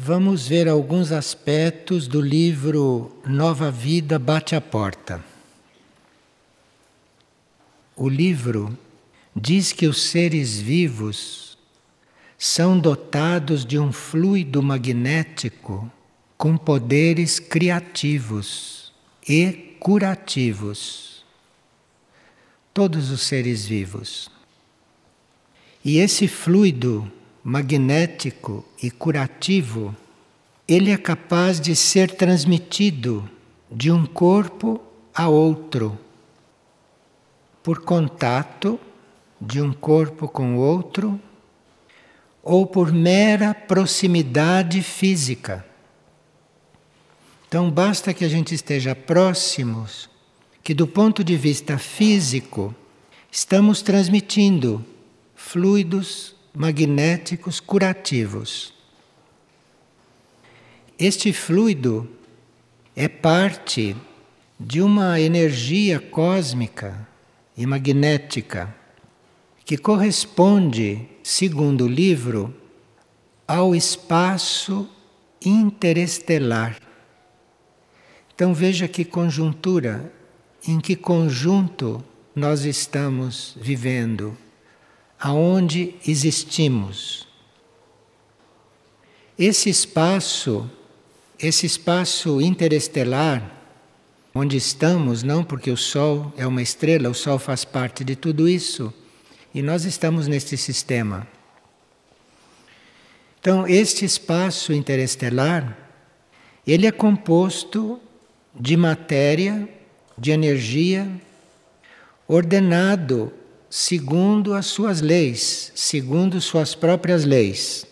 Vamos ver alguns aspectos do livro Nova Vida Bate a Porta. O livro diz que os seres vivos são dotados de um fluido magnético com poderes criativos e curativos. Todos os seres vivos. E esse fluido magnético e curativo, ele é capaz de ser transmitido de um corpo a outro, por contato de um corpo com outro, ou por mera proximidade física. Então basta que a gente esteja próximos, que do ponto de vista físico estamos transmitindo fluidos magnéticos curativos. Este fluido é parte de uma energia cósmica e magnética que corresponde, segundo o livro, ao espaço interestelar. Então veja que conjuntura, em que conjunto nós estamos vivendo aonde existimos. Esse espaço, esse espaço interestelar, onde estamos, não porque o Sol é uma estrela, o Sol faz parte de tudo isso, e nós estamos neste sistema. Então, este espaço interestelar, ele é composto de matéria, de energia, ordenado segundo as suas leis, segundo suas próprias leis.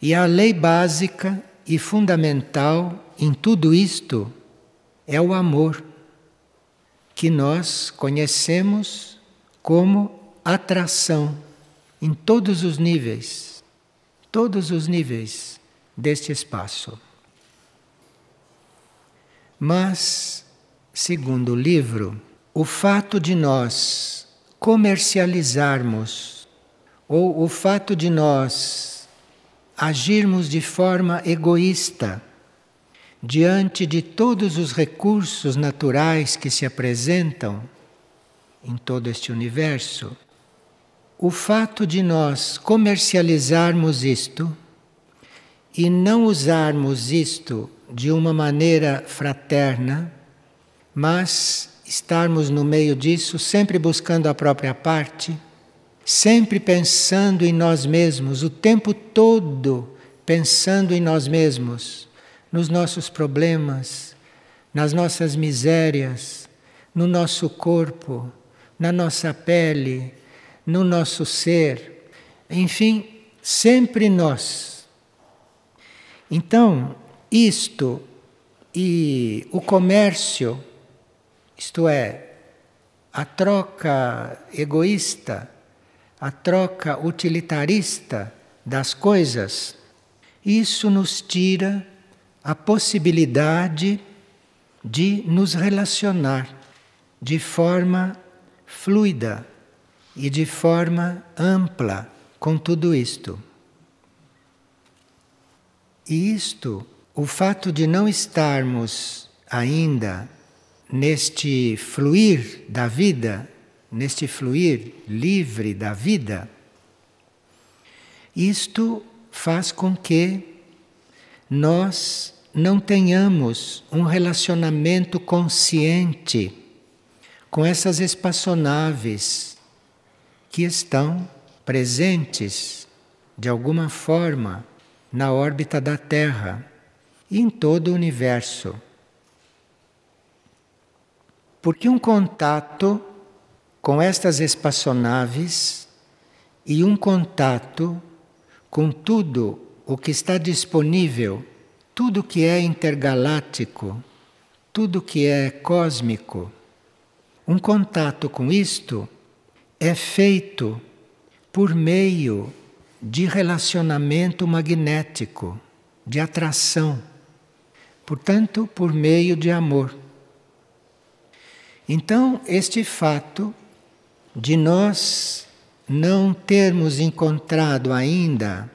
E a lei básica e fundamental em tudo isto é o amor, que nós conhecemos como atração em todos os níveis, todos os níveis deste espaço. Mas, segundo o livro, o fato de nós comercializarmos ou o fato de nós agirmos de forma egoísta diante de todos os recursos naturais que se apresentam em todo este universo, o fato de nós comercializarmos isto e não usarmos isto de uma maneira fraterna, mas estarmos no meio disso, sempre buscando a própria parte, sempre pensando em nós mesmos, o tempo todo pensando em nós mesmos, nos nossos problemas, nas nossas misérias, no nosso corpo, na nossa pele, no nosso ser, enfim, sempre nós. Então, isto e o comércio isto é, a troca egoísta, a troca utilitarista das coisas, isso nos tira a possibilidade de nos relacionar de forma fluida e de forma ampla com tudo isto. E isto, o fato de não estarmos ainda neste fluir da vida, neste fluir livre da vida, isto faz com que nós não tenhamos um relacionamento consciente com essas espaçonaves que estão presentes de alguma forma na órbita da Terra e em todo o universo. Porque um contato com estas espaçonaves e um contato com tudo o que está disponível, tudo que é intergaláctico, tudo que é cósmico, um contato com isto é feito por meio de relacionamento magnético, de atração, portanto, por meio de amor. Então, este fato de nós não termos encontrado ainda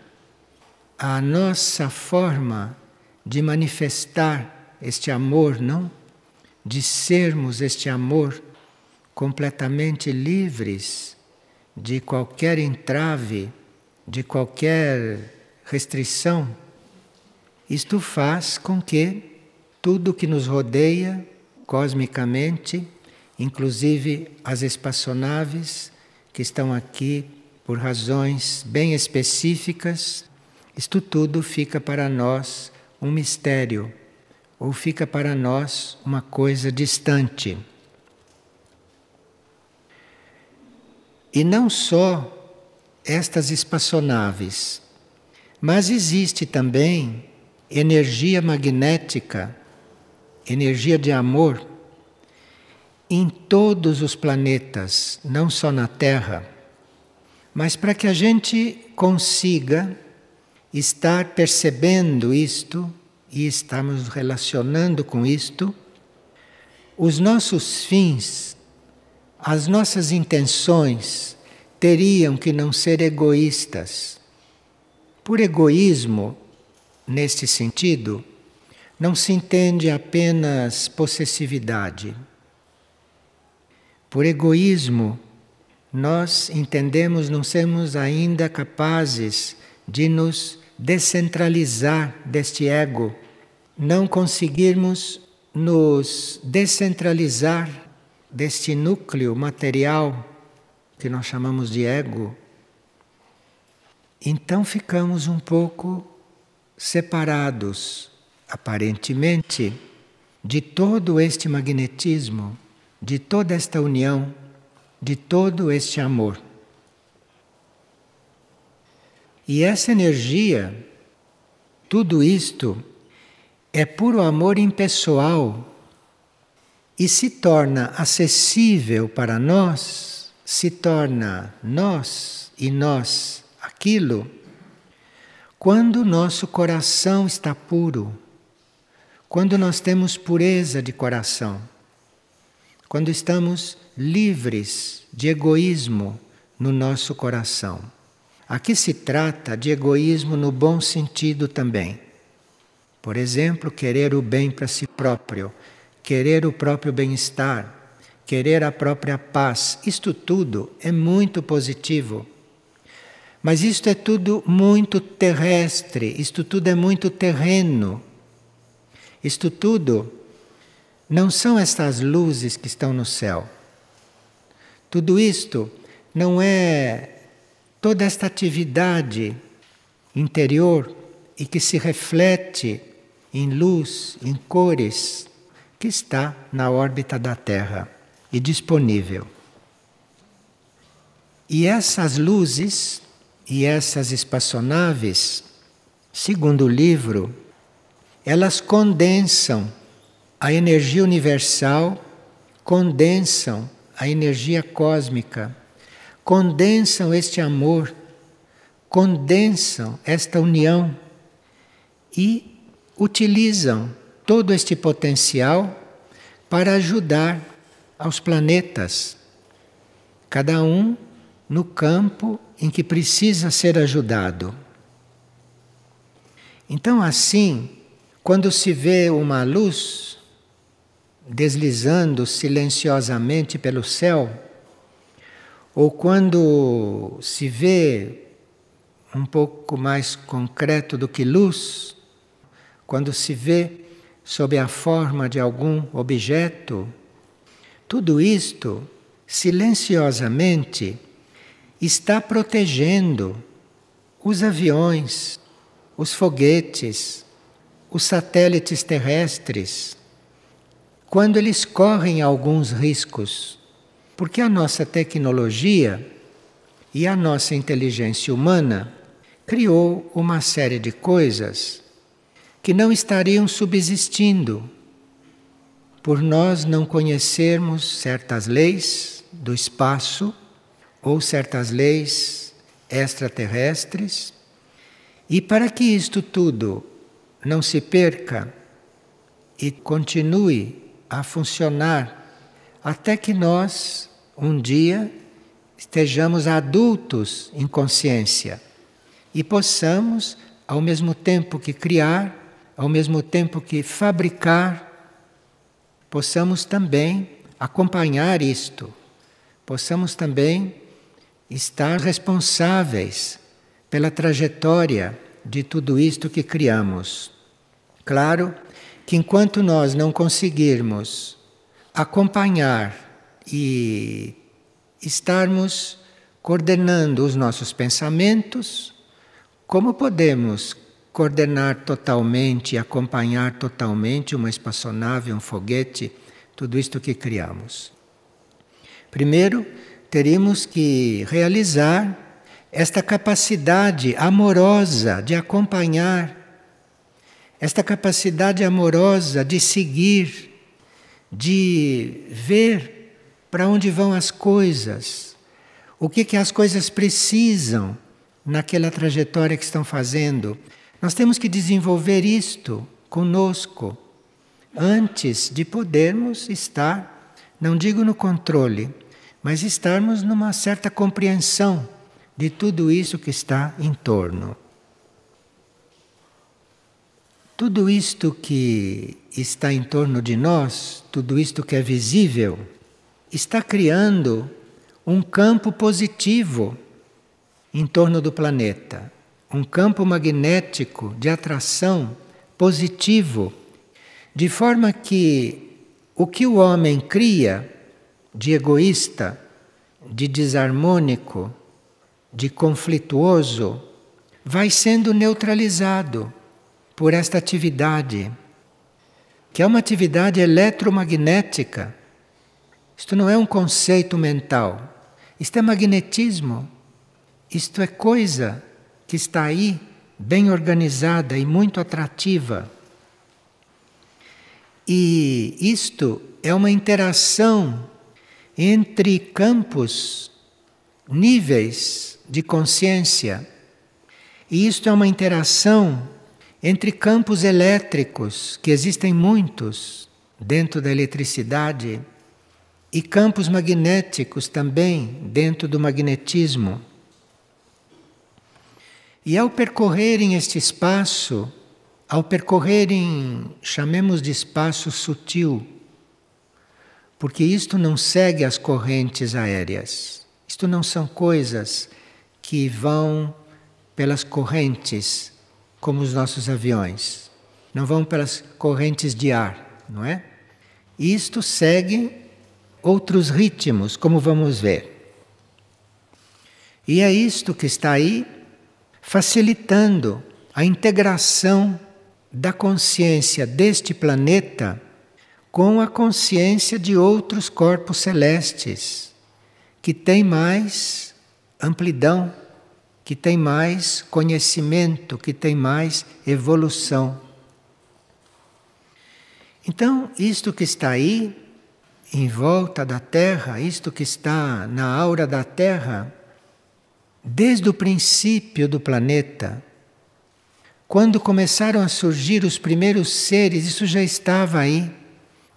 a nossa forma de manifestar este amor, não? De sermos este amor completamente livres de qualquer entrave, de qualquer restrição. Isto faz com que tudo que nos rodeia cosmicamente, inclusive as espaçonaves que estão aqui por razões bem específicas, isto tudo fica para nós um mistério, ou fica para nós uma coisa distante. E não só estas espaçonaves, mas existe também energia magnética, energia de amor, em todos os planetas, não só na Terra. Mas para que a gente consiga estar percebendo isto e estamos relacionando com isto, os nossos fins, as nossas intenções teriam que não ser egoístas. Por egoísmo, neste sentido, não se entende apenas possessividade. Por egoísmo, nós entendemos não sermos ainda capazes de nos descentralizar deste ego, não conseguirmos nos descentralizar deste núcleo material que nós chamamos de ego, então ficamos um pouco separados, aparentemente, de todo este magnetismo, de toda esta união, de todo este amor. E essa energia, tudo isto, é puro amor impessoal e se torna acessível para nós se torna nós e nós aquilo quando o nosso coração está puro, quando nós temos pureza de coração, quando estamos livres de egoísmo no nosso coração. Aqui se trata de egoísmo no bom sentido também. Por exemplo, querer o bem para si próprio, querer o próprio bem-estar, querer a própria paz, isto tudo é muito positivo. Mas isto é tudo muito terrestre, isto tudo é muito terreno. Isto tudo não são estas luzes que estão no céu. Tudo isto não é toda esta atividade interior e que se reflete em luz, em cores, que está na órbita da Terra e disponível. E essas luzes e essas espaçonaves, segundo o livro, elas condensam a energia universal, condensam a energia cósmica, condensam este amor, condensam esta união e utilizam todo este potencial para ajudar aos planetas, cada um no campo em que precisa ser ajudado. Então, assim, quando se vê uma luz deslizando silenciosamente pelo céu, ou quando se vê um pouco mais concreto do que luz, quando se vê sob a forma de algum objeto, tudo isto, silenciosamente, está protegendo os aviões, os foguetes, os satélites terrestres, quando eles correm alguns riscos. Porque a nossa tecnologia e a nossa inteligência humana criou uma série de coisas que não estariam subsistindo por nós não conhecermos certas leis do espaço ou certas leis extraterrestres, e para que isto tudo não se perca e continue a funcionar até que nós, um dia, estejamos adultos em consciência e possamos ao mesmo tempo que criar, ao mesmo tempo que fabricar, possamos também acompanhar isto, possamos também estar responsáveis pela trajetória de tudo isto que criamos. Claro que enquanto nós não conseguirmos acompanhar e estarmos coordenando os nossos pensamentos, como podemos coordenar totalmente e acompanhar totalmente uma espaçonave, um foguete, tudo isto que criamos? Primeiro, teríamos que realizar esta capacidade amorosa de acompanhar, esta capacidade amorosa de seguir, de ver para onde vão as coisas, o que, que as coisas precisam naquela trajetória que estão fazendo. Nós temos que desenvolver isto conosco antes de podermos estar, não digo no controle, mas estarmos numa certa compreensão de tudo isso que está em torno. Tudo isto que está em torno de nós, tudo isto que é visível, está criando um campo positivo em torno do planeta, um campo magnético de atração positivo, de forma que o que o homem cria de egoísta, de desarmônico, de conflituoso, vai sendo neutralizado por esta atividade, que é uma atividade eletromagnética. Isto não é um conceito mental, isto é magnetismo, isto é coisa que está aí, bem organizada e muito atrativa. E isto é uma interação entre campos, níveis de consciência. E isto é uma interação entre campos elétricos, que existem muitos dentro da eletricidade, e campos magnéticos também dentro do magnetismo. E ao percorrerem este espaço, ao percorrerem, chamemos de espaço sutil, porque isto não segue as correntes aéreas. Isto não são coisas que vão pelas correntes, como os nossos aviões. Não vão pelas correntes de ar, não é? Isto segue outros ritmos, como vamos ver. E é isto que está aí facilitando a integração da consciência deste planeta com a consciência de outros corpos celestes, que têm mais amplidão, que têm mais conhecimento, que têm mais evolução. Então, isto que está aí, em volta da Terra, isto que está na aura da Terra, desde o princípio do planeta, quando começaram a surgir os primeiros seres, isso já estava aí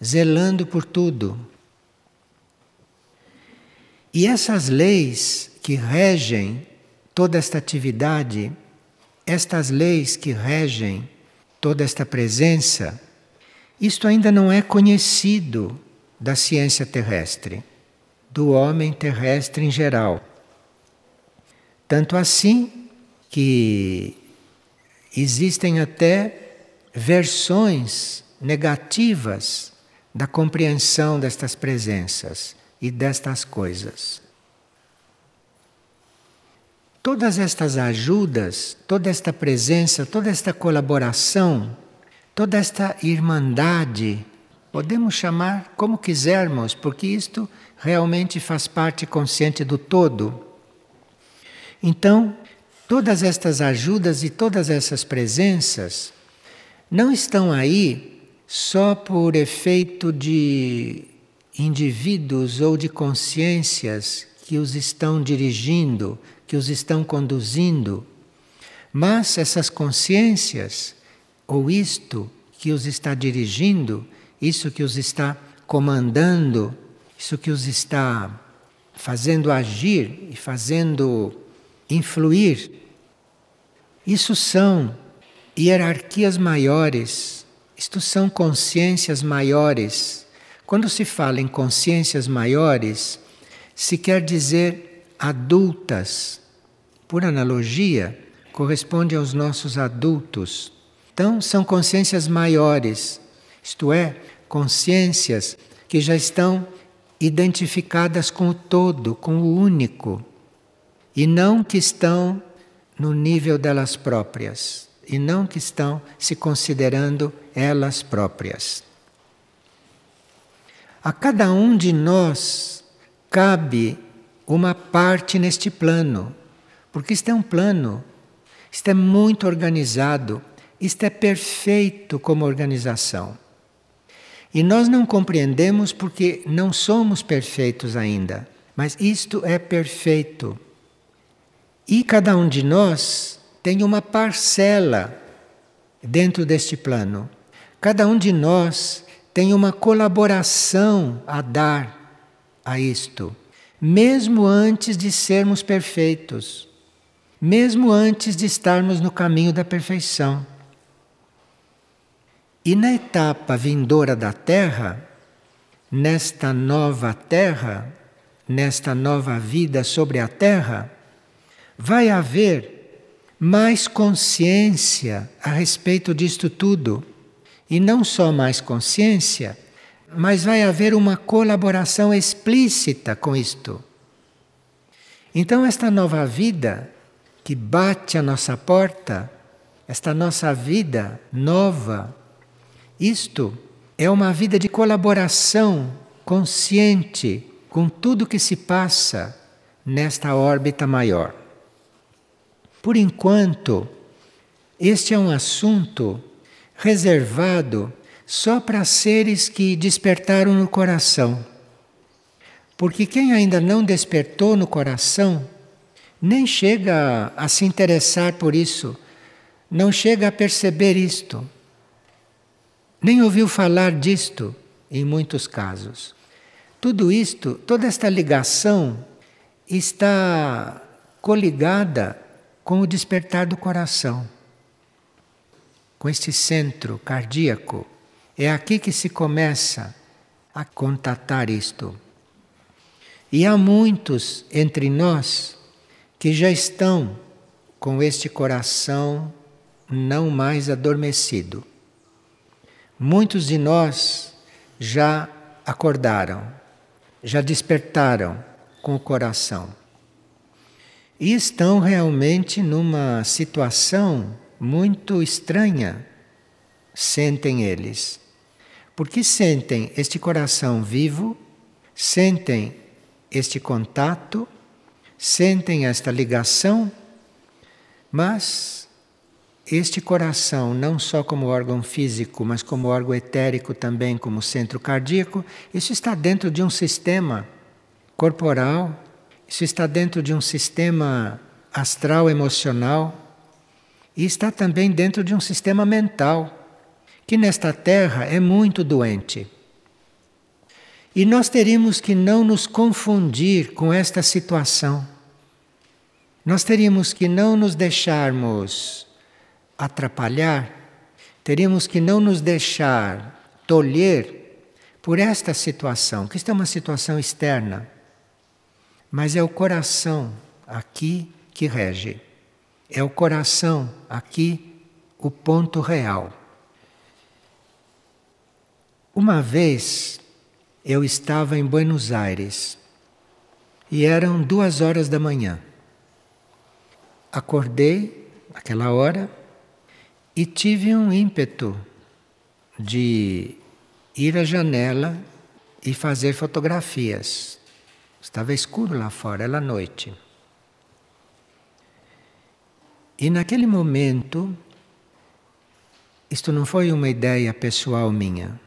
zelando por tudo. E essas leis que regem toda esta atividade, estas leis que regem toda esta presença, isto ainda não é conhecido da ciência terrestre, do homem terrestre em geral. Tanto assim que existem até versões negativas da compreensão destas presenças e destas coisas. Todas estas ajudas, toda esta presença, toda esta colaboração, toda esta irmandade, podemos chamar como quisermos, porque isto realmente faz parte consciente do todo. Então, todas estas ajudas e todas essas presenças não estão aí só por efeito de indivíduos ou de consciências que os estão dirigindo, que os estão conduzindo, mas essas consciências, ou isto que os está dirigindo, isso que os está comandando, isso que os está fazendo agir e fazendo influir, isso são hierarquias maiores, isto são consciências maiores. Quando se fala em consciências maiores, se quer dizer adultas. Por analogia, corresponde aos nossos adultos. Então, são consciências maiores, isto é, consciências que já estão identificadas com o todo, com o único, e não que estão no nível delas próprias, e não que estão se considerando elas próprias. A cada um de nós cabe uma parte neste plano, porque isto é um plano, isto é muito organizado, isto é perfeito como organização. E nós não compreendemos porque não somos perfeitos ainda, mas isto é perfeito. E cada um de nós tem uma parcela dentro deste plano. Cada um de nós tem uma colaboração a dar a isto, mesmo antes de sermos perfeitos, mesmo antes de estarmos no caminho da perfeição. E na etapa vindoura da Terra, nesta nova Terra, nesta nova vida sobre a Terra, vai haver mais consciência a respeito disto tudo. E não só mais consciência, mas vai haver uma colaboração explícita com isto. Então, esta nova vida que bate à nossa porta, esta nossa vida nova, isto é uma vida de colaboração consciente com tudo que se passa nesta órbita maior. Por enquanto, este é um assunto reservado só para seres que despertaram no coração. Porque quem ainda não despertou no coração nem chega a, se interessar por isso, não chega a perceber isto nem ouviu falar disto em muitos casos. Tudo isto, toda esta ligação está coligada com o despertar do coração, com este centro cardíaco. É aqui que se começa a contatar isto. E há muitos entre nós que já estão com este coração não mais adormecido. Muitos de nós já acordaram, já despertaram com o coração e estão realmente numa situação muito estranha, sentem eles. Porque sentem este coração vivo, sentem este contato, sentem esta ligação, mas este coração, não só como órgão físico, mas como órgão etérico também, como centro cardíaco, isso está dentro de um sistema corporal, isso está dentro de um sistema astral emocional e está também dentro de um sistema mental, que nesta terra é muito doente. E nós teríamos que não nos confundir com esta situação. Nós teríamos que não nos deixarmos atrapalhar, teríamos que não nos deixar tolher por esta situação, que isto é uma situação externa, mas é o coração aqui que rege. É o coração aqui o ponto real. Uma vez eu estava em Buenos Aires e eram duas horas da manhã. Acordei aquela hora e tive um ímpeto de ir à janela e fazer fotografias. Estava escuro lá fora, era noite. E naquele momento, isto não foi uma ideia pessoal minha.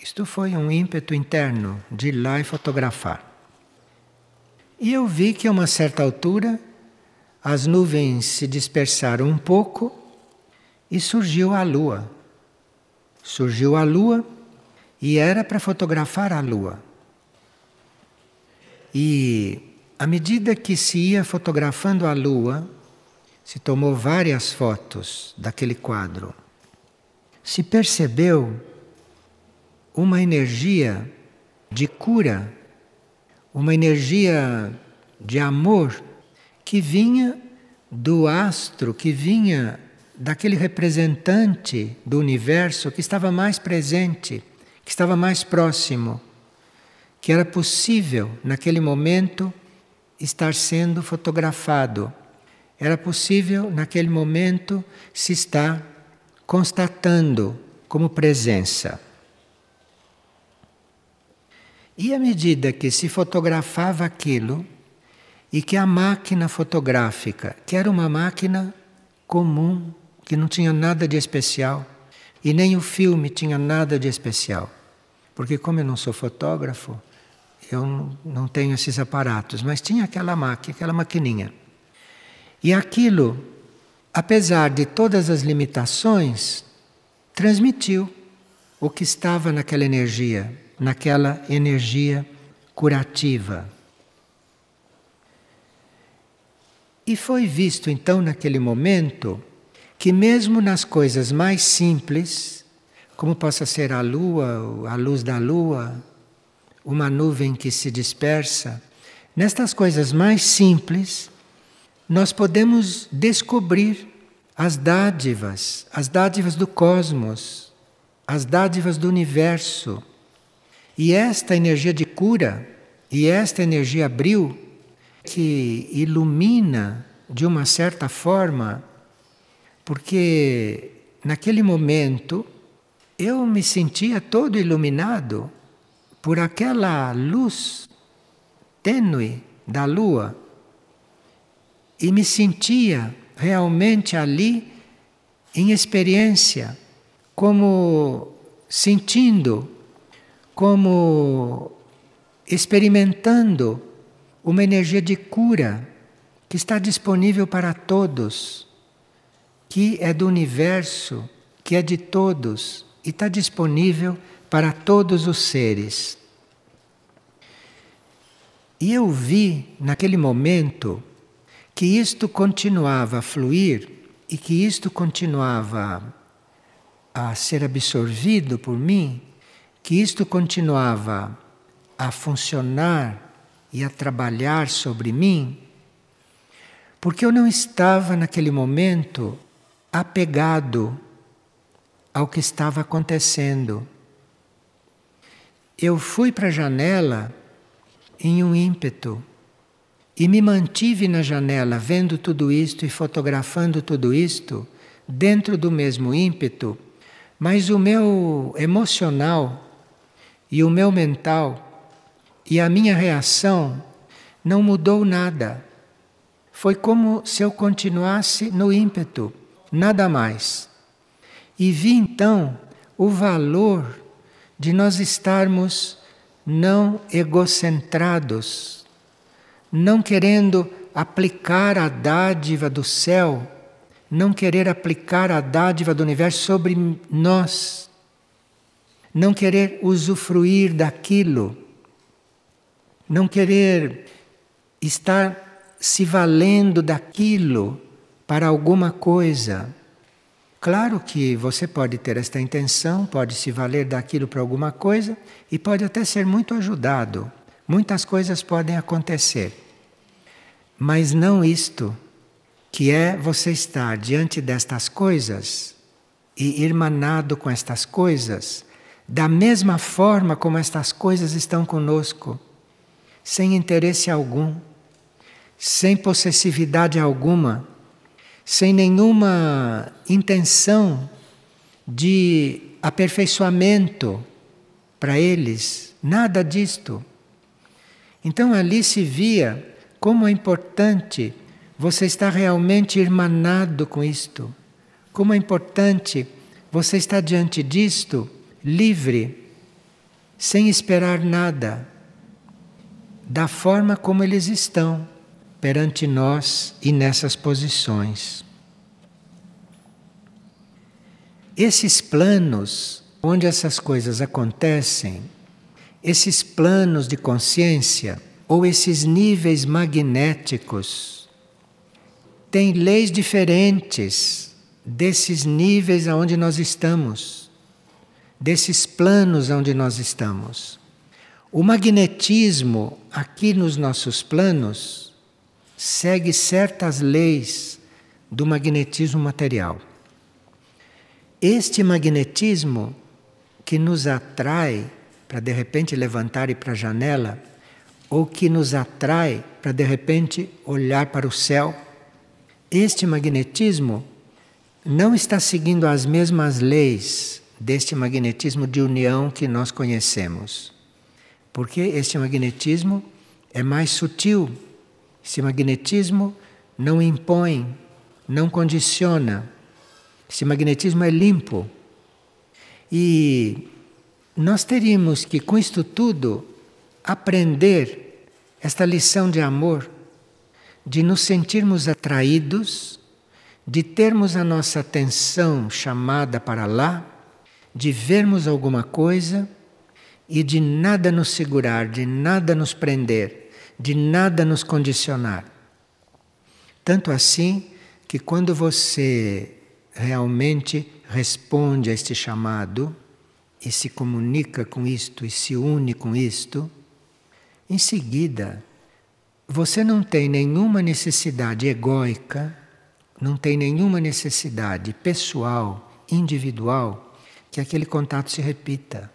Isto foi um ímpeto interno de ir lá e fotografar. E eu vi que a uma certa altura as nuvens se dispersaram um pouco e surgiu a lua. Surgiu a lua e era para fotografar a lua. E à medida que se ia fotografando a lua, se tomou várias fotos daquele quadro. Se percebeu uma energia de cura, uma energia de amor que vinha do astro, que vinha daquele representante do universo que estava mais presente, que estava mais próximo, que era possível naquele momento estar sendo fotografado. Era possível naquele momento se estar constatando como presença. E à medida que se fotografava aquilo, e que a máquina fotográfica, que era uma máquina comum, que não tinha nada de especial, e nem o filme tinha nada de especial, porque, como eu não sou fotógrafo, eu não tenho esses aparatos, mas tinha aquela máquina, aquela maquininha. E aquilo, apesar de todas as limitações, transmitiu o que estava naquela energia naquela energia curativa. E foi visto então naquele momento que, mesmo nas coisas mais simples, como possa ser a lua, a luz da lua, uma nuvem que se dispersa, nestas coisas mais simples, nós podemos descobrir as dádivas, as dádivas do cosmos, as dádivas do universo. E esta energia de cura e esta energia abril que ilumina de uma certa forma, porque naquele momento eu me sentia todo iluminado por aquela luz tênue da lua e me sentia realmente ali em experiência, como sentindo como experimentando uma energia de cura que está disponível para todos, que é do universo, que é de todos e está disponível para todos os seres. E eu vi naquele momento que isto continuava a fluir e que isto continuava a ser absorvido por mim que isto continuava a funcionar e a trabalhar sobre mim, porque eu não estava naquele momento apegado ao que estava acontecendo. Eu fui para a janela em um ímpeto e me mantive na janela vendo tudo isto e fotografando tudo isto dentro do mesmo ímpeto, mas o meu emocional e o meu mental e a minha reação não mudou nada. Foi como se eu continuasse no ímpeto, nada mais. E vi então o valor de nós estarmos não egocentrados, não querendo aplicar a dádiva do céu, não querer aplicar a dádiva do universo sobre nós não querer usufruir daquilo, não querer estar se valendo daquilo para alguma coisa. Claro que você pode ter esta intenção, pode se valer daquilo para alguma coisa e pode até ser muito ajudado. Muitas coisas podem acontecer. Mas não isto, que é você estar diante destas coisas e irmanado com estas coisas da mesma forma como estas coisas estão conosco, sem interesse algum, sem possessividade alguma, sem nenhuma intenção de aperfeiçoamento para eles, nada disto. Então ali se via como é importante você estar realmente irmanado com isto, como é importante você estar diante disto livre, sem esperar nada, da forma como eles estão perante nós e nessas posições. Esses planos onde essas coisas acontecem, esses planos de consciência ou esses níveis magnéticos, tem leis diferentes desses níveis aonde nós estamos, desses planos onde nós estamos. O magnetismo aqui nos nossos planos segue certas leis do magnetismo material. Este magnetismo que nos atrai para de repente levantar e para a janela, ou que nos atrai para de repente olhar para o céu, este magnetismo não está seguindo as mesmas leis deste magnetismo de união que nós conhecemos. Porque este magnetismo é mais sutil. Esse magnetismo não impõe, não condiciona. Esse magnetismo é limpo. E nós teríamos que, com isto tudo, aprender esta lição de amor, de nos sentirmos atraídos, de termos a nossa atenção chamada para lá, de vermos alguma coisa e de nada nos segurar, de nada nos prender, de nada nos condicionar. Tanto assim que quando você realmente responde a este chamado, e se comunica com isto e se une com isto, em seguida você não tem nenhuma necessidade egóica, não tem nenhuma necessidade pessoal, individual, que aquele contato se repita.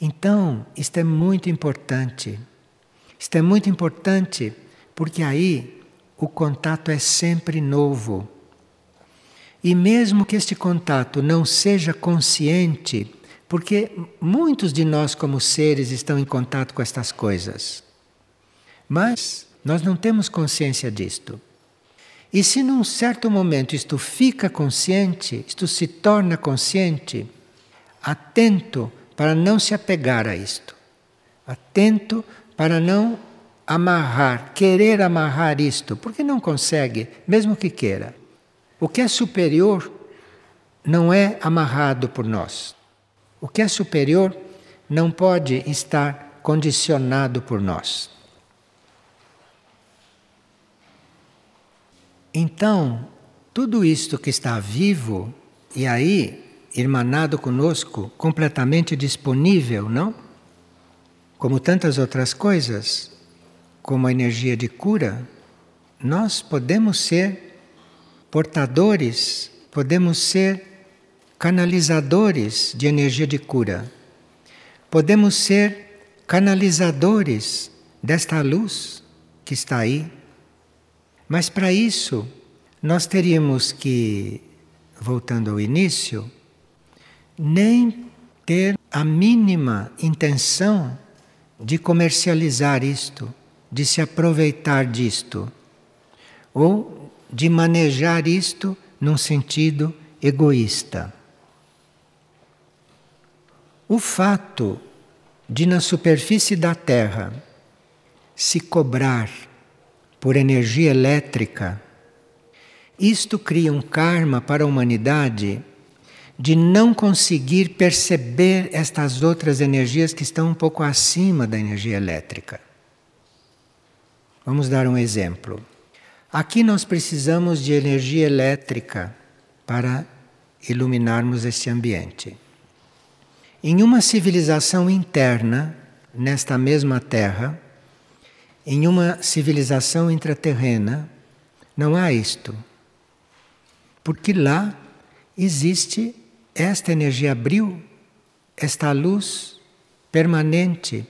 Então, isto é muito importante. Isto é muito importante porque aí o contato é sempre novo. E mesmo que este contato não seja consciente, porque muitos de nós, como seres, estão em contato com estas coisas, mas nós não temos consciência disto. E se num certo momento isto fica consciente, isto se torna consciente, atento para não se apegar a isto, atento para não amarrar, querer amarrar isto, porque não consegue, mesmo que queira. O que é superior não é amarrado por nós. O que é superior não pode estar condicionado por nós. Então, tudo isto que está vivo e aí irmanado conosco, completamente disponível, não? Como tantas outras coisas, como a energia de cura, nós podemos ser portadores, podemos ser canalizadores de energia de cura. Podemos ser canalizadores desta luz que está aí. Mas para isso, nós teríamos que, voltando ao início, nem ter a mínima intenção de comercializar isto, de se aproveitar disto, ou de manejar isto num sentido egoísta. O fato de, na superfície da Terra, se cobrar por energia elétrica, isto cria um karma para a humanidade de não conseguir perceber estas outras energias que estão um pouco acima da energia elétrica. Vamos dar um exemplo. Aqui nós precisamos de energia elétrica para iluminarmos este ambiente. Em uma civilização interna, nesta mesma Terra, em uma civilização intraterrena, não há isto. Porque lá existe esta energia abril, esta luz permanente,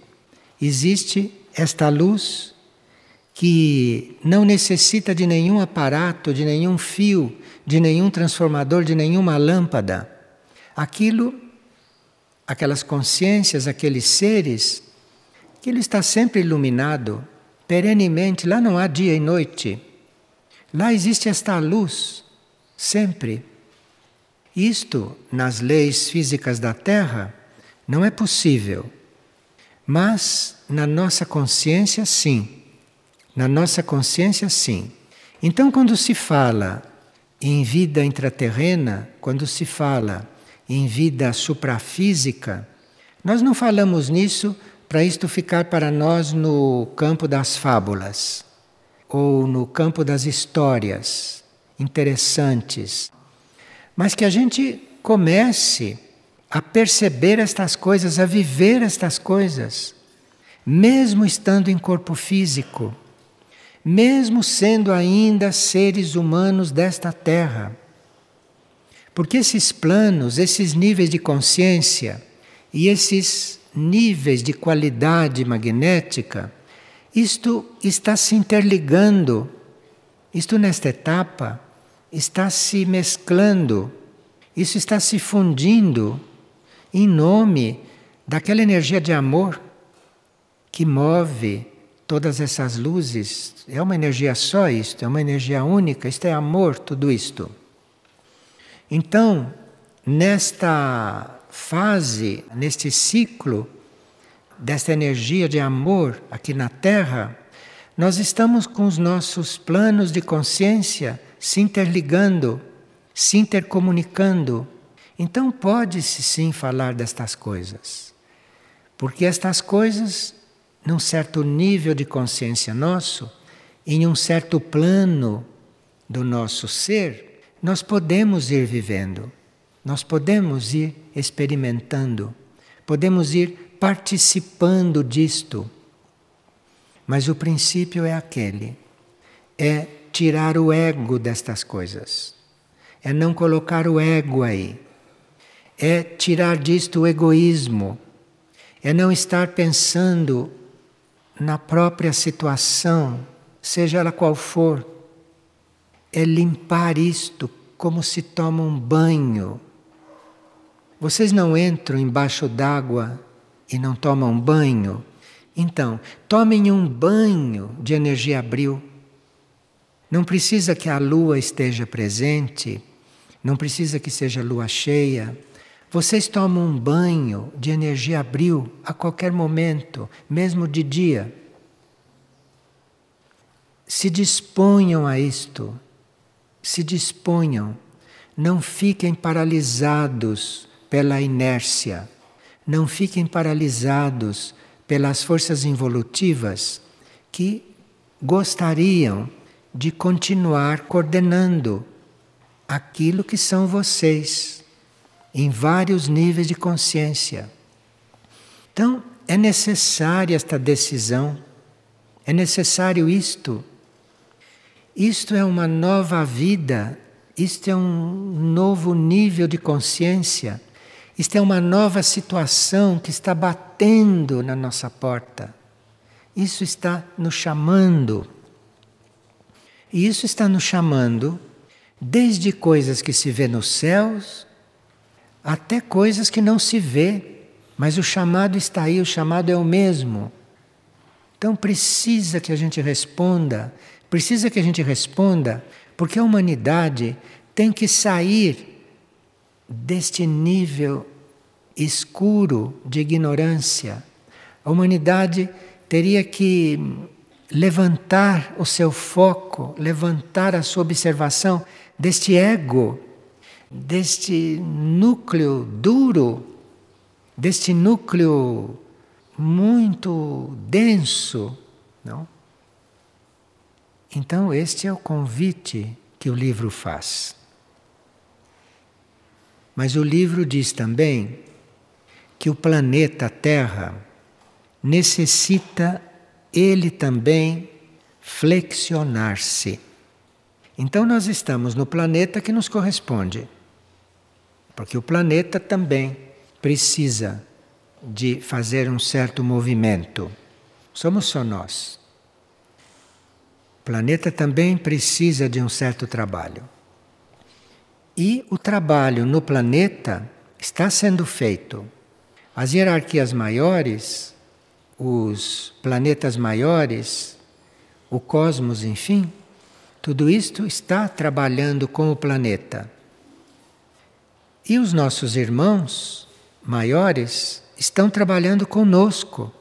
existe esta luz que não necessita de nenhum aparato, de nenhum fio, de nenhum transformador, de nenhuma lâmpada. Aquilo, aquelas consciências, aqueles seres, ele está sempre iluminado, perenemente, lá não há dia e noite. Lá existe esta luz, sempre. Isto, nas leis físicas da Terra, não é possível. Mas na nossa consciência, sim. Na nossa consciência, sim. Então, quando se fala em vida intraterrena, quando se fala em vida suprafísica, nós não falamos nisso para isto ficar para nós no campo das fábulas. ou no campo das histórias interessantes, mas que a gente comece a perceber estas coisas, a viver estas coisas, mesmo estando em corpo físico, mesmo sendo ainda seres humanos desta terra. Porque esses planos, esses níveis de consciência e esses níveis de qualidade magnética, isto está se interligando, isto nesta etapa está se mesclando, isso está se fundindo em nome daquela energia de amor que move todas essas luzes. É uma energia só isto, é uma energia única, isto é amor, tudo isto. Então, nesta fase, neste ciclo desta energia de amor aqui na Terra, nós estamos com os nossos planos de consciência se interligando, se intercomunicando. Então pode-se sim falar destas coisas. Porque estas coisas, num certo nível de consciência nosso, em um certo plano do nosso ser, nós podemos ir vivendo, nós podemos ir experimentando, podemos ir participando disto. Mas o princípio é aquele: é tirar o ego destas coisas, é não colocar o ego aí, é tirar disto o egoísmo, é não estar pensando na própria situação, seja ela qual for, é limpar isto como se toma um banho. Vocês não entram embaixo d'água e não tomam banho? Então, tomem um banho de energia abril. Não precisa que a lua esteja presente, não precisa que seja lua cheia. Vocês tomam um banho de energia abril a qualquer momento, mesmo de dia. Se disponham a isto, se disponham, não fiquem paralisados pela inércia, não fiquem paralisados pelas forças involutivas que gostariam de continuar coordenando aquilo que são vocês, em vários níveis de consciência. Então, é necessária esta decisão, é necessário isto. Isto é uma nova vida, isto é um novo nível de consciência, isto é uma nova situação que está batendo na nossa porta. Isso está nos chamando. E isso está nos chamando desde coisas que se vê nos céus até coisas que não se vê, mas o chamado está aí, o chamado é o mesmo. Então precisa que a gente responda, precisa que a gente responda, porque a humanidade tem que sair deste nível escuro de ignorância. A humanidade teria que levantar o seu foco, levantar a sua observação deste ego, deste núcleo duro, deste núcleo muito denso, não? Então este é o convite que o livro faz. Mas o livro diz também que o planeta Terra necessita ele também flexionar-se. Então nós estamos no planeta que nos corresponde. Porque o planeta também precisa de fazer um certo movimento. Somos só nós. O planeta também precisa de um certo trabalho. E o trabalho no planeta está sendo feito. As hierarquias maiores os planetas maiores, o cosmos, enfim, tudo isto está trabalhando com o planeta. E os nossos irmãos maiores estão trabalhando conosco.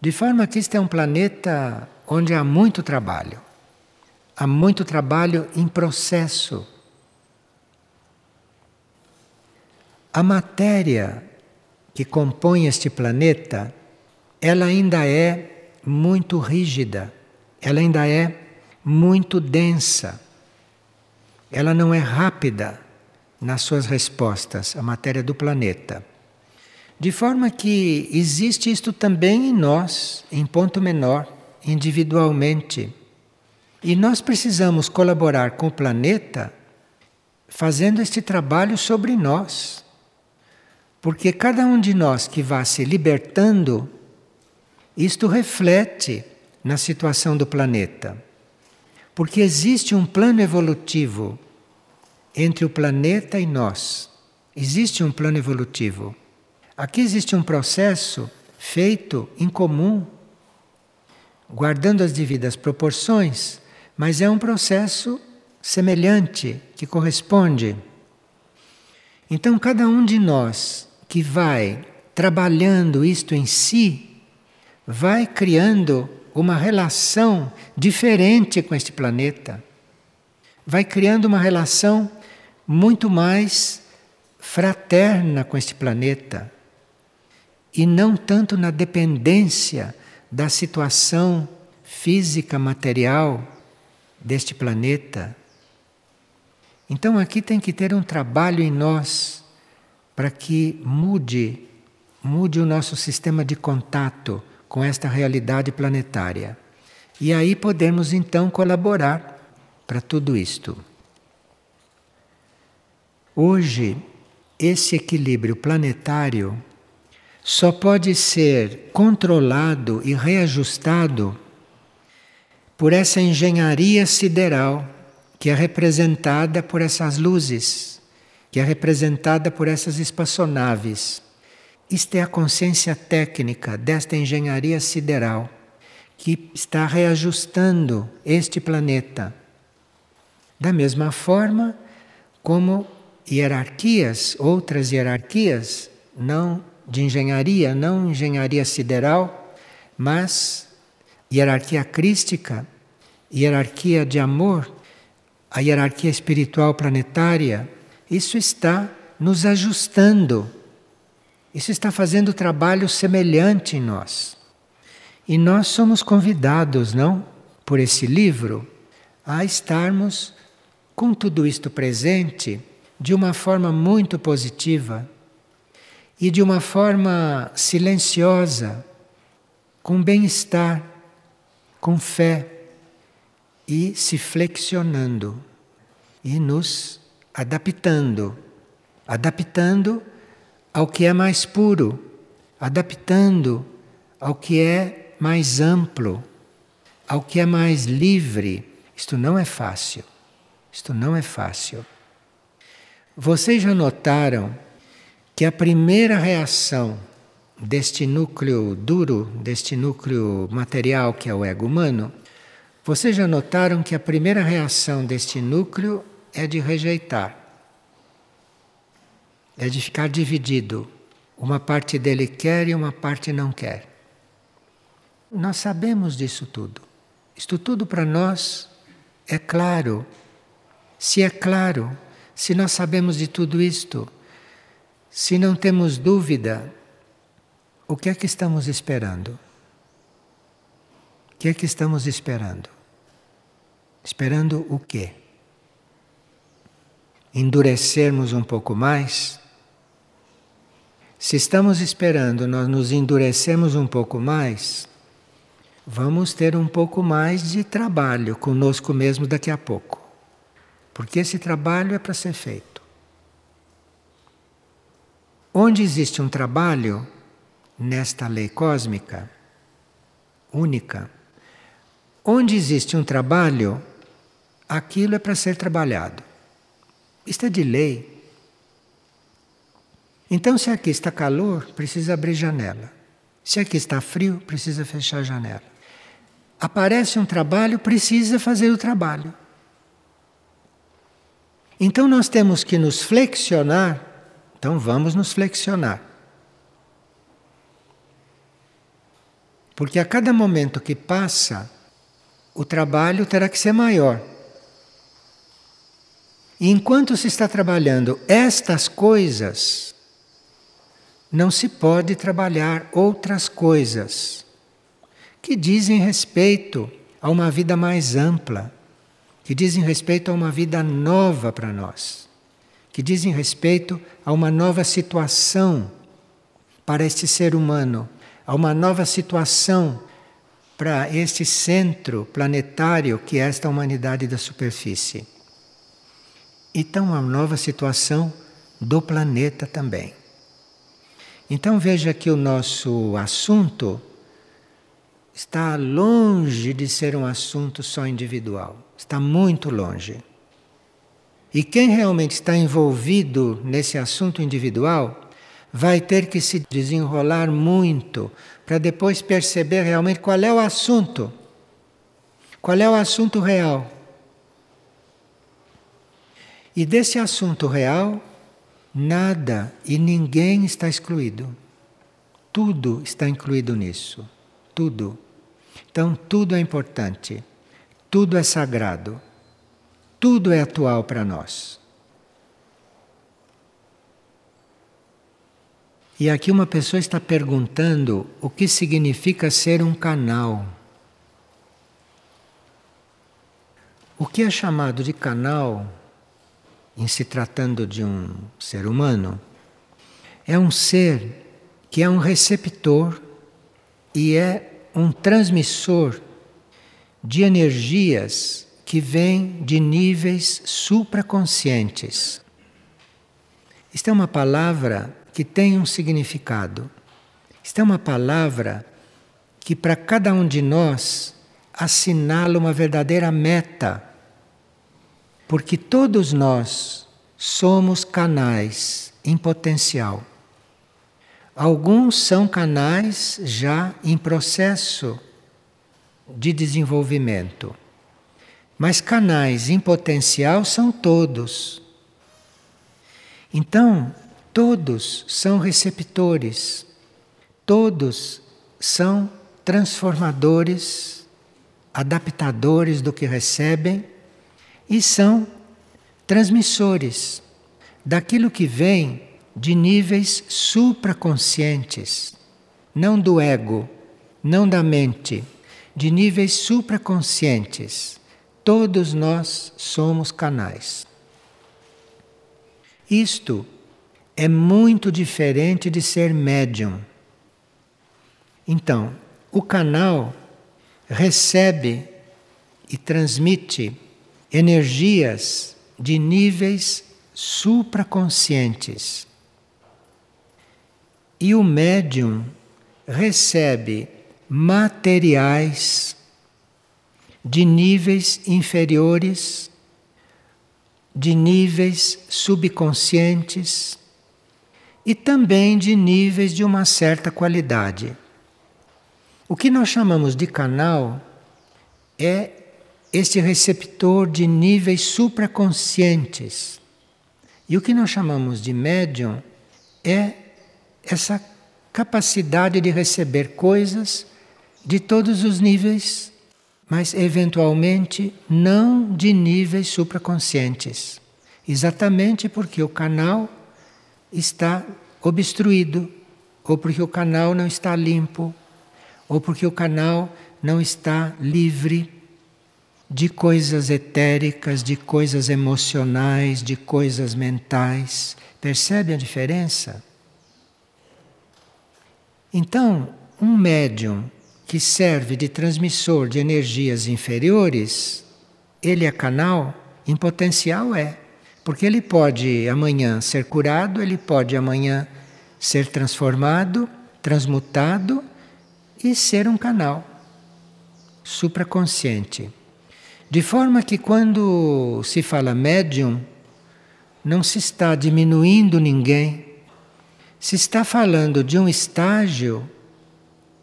De forma que este é um planeta onde há muito trabalho. Há muito trabalho em processo. A matéria que compõe este planeta ela ainda é muito rígida, ela ainda é muito densa. Ela não é rápida nas suas respostas à matéria do planeta. De forma que existe isto também em nós, em ponto menor, individualmente. E nós precisamos colaborar com o planeta fazendo este trabalho sobre nós. Porque cada um de nós que vá se libertando, isto reflete na situação do planeta. Porque existe um plano evolutivo entre o planeta e nós. Existe um plano evolutivo. Aqui existe um processo feito em comum, guardando as devidas proporções, mas é um processo semelhante que corresponde. Então, cada um de nós que vai trabalhando isto em si, vai criando uma relação diferente com este planeta. Vai criando uma relação muito mais fraterna com este planeta. E não tanto na dependência da situação física, material deste planeta. Então aqui tem que ter um trabalho em nós para que mude, mude o nosso sistema de contato com esta realidade planetária. E aí podemos então colaborar para tudo isto. Hoje, esse equilíbrio planetário só pode ser controlado e reajustado por essa engenharia sideral que é representada por essas luzes, que é representada por essas espaçonaves. Isto é a consciência técnica desta engenharia sideral que está reajustando este planeta. Da mesma forma como hierarquias, outras hierarquias, não de engenharia, não engenharia sideral, mas hierarquia crística, hierarquia de amor, a hierarquia espiritual planetária, isso está nos ajustando isso está fazendo trabalho semelhante em nós. E nós somos convidados, não? Por esse livro, a estarmos com tudo isto presente de uma forma muito positiva e de uma forma silenciosa, com bem-estar, com fé e se flexionando e nos adaptando adaptando ao que é mais puro, adaptando ao que é mais amplo, ao que é mais livre. Isto não é fácil. Isto não é fácil. Vocês já notaram que a primeira reação deste núcleo duro, deste núcleo material que é o ego humano, vocês já notaram que a primeira reação deste núcleo é de rejeitar é de ficar dividido. Uma parte dele quer e uma parte não quer. Nós sabemos disso tudo. Isto tudo para nós é claro. Se é claro, se nós sabemos de tudo isto, se não temos dúvida, o que é que estamos esperando? O que é que estamos esperando? Esperando o quê? Endurecermos um pouco mais? Se estamos esperando nós nos endurecemos um pouco mais, vamos ter um pouco mais de trabalho conosco mesmo daqui a pouco. Porque esse trabalho é para ser feito. Onde existe um trabalho nesta lei cósmica única, onde existe um trabalho, aquilo é para ser trabalhado. Isto é de lei. Então, se aqui está calor, precisa abrir janela. Se aqui está frio, precisa fechar a janela. Aparece um trabalho, precisa fazer o trabalho. Então, nós temos que nos flexionar. Então, vamos nos flexionar. Porque a cada momento que passa, o trabalho terá que ser maior. E enquanto se está trabalhando estas coisas, não se pode trabalhar outras coisas que dizem respeito a uma vida mais ampla, que dizem respeito a uma vida nova para nós, que dizem respeito a uma nova situação para este ser humano, a uma nova situação para este centro planetário que é esta humanidade da superfície. Então, uma nova situação do planeta também. Então, veja que o nosso assunto está longe de ser um assunto só individual, está muito longe. E quem realmente está envolvido nesse assunto individual vai ter que se desenrolar muito para depois perceber realmente qual é o assunto. Qual é o assunto real? E desse assunto real, nada e ninguém está excluído. Tudo está incluído nisso. Tudo. Então, tudo é importante. Tudo é sagrado. Tudo é atual para nós. E aqui uma pessoa está perguntando o que significa ser um canal. O que é chamado de canal, em se tratando de um ser humano, é um ser que é um receptor e é um transmissor de energias que vêm de níveis supraconscientes. Isto é uma palavra que tem um significado. Isto é uma palavra que para cada um de nós assinala uma verdadeira meta. Porque todos nós somos canais em potencial. Alguns são canais já em processo de desenvolvimento. Mas canais em potencial são todos. Então, Todos são receptores, todos são transformadores, adaptadores do que recebem e são transmissores daquilo que vem de níveis supraconscientes, não do ego, não da mente, de níveis supraconscientes. Todos nós somos canais. Isto é muito diferente de ser médium. Então, o canal recebe e transmite energias de níveis supraconscientes. E o médium recebe materiais de níveis inferiores, de níveis subconscientes e também de níveis de uma certa qualidade. O que nós chamamos de canal é este receptor de níveis supraconscientes. E o que nós chamamos de médium é essa capacidade de receber coisas de todos os níveis, mas eventualmente não de níveis supraconscientes. Exatamente porque o canal está obstruído, ou porque o canal não está limpo, ou porque o canal não está livre de coisas etéricas, de coisas emocionais, de coisas mentais. Percebe a diferença? Então, um médium que serve de transmissor de energias inferiores, ele é canal? Em potencial é. Porque ele pode amanhã ser curado, ele pode amanhã ser transformado, transmutado e ser um canal supraconsciente. De forma que quando se fala médium, não se está diminuindo ninguém, se está falando de um estágio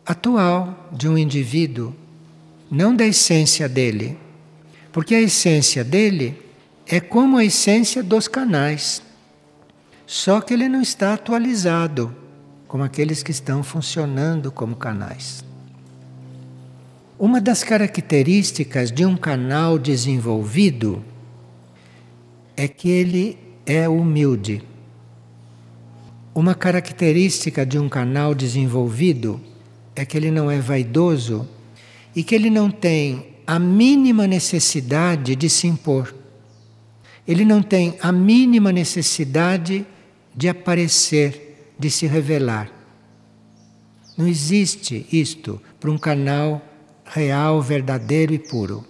atual de um indivíduo, não da essência dele. Porque a essência dele é como a essência dos canais, só que ele não está atualizado como aqueles que estão funcionando como canais. Uma das características de um canal desenvolvido é que ele é humilde. Uma característica de um canal desenvolvido é que ele não é vaidoso e que ele não tem a mínima necessidade de se impor. Ele não tem a mínima necessidade de aparecer, de se revelar. Não existe isto para um canal real, verdadeiro e puro.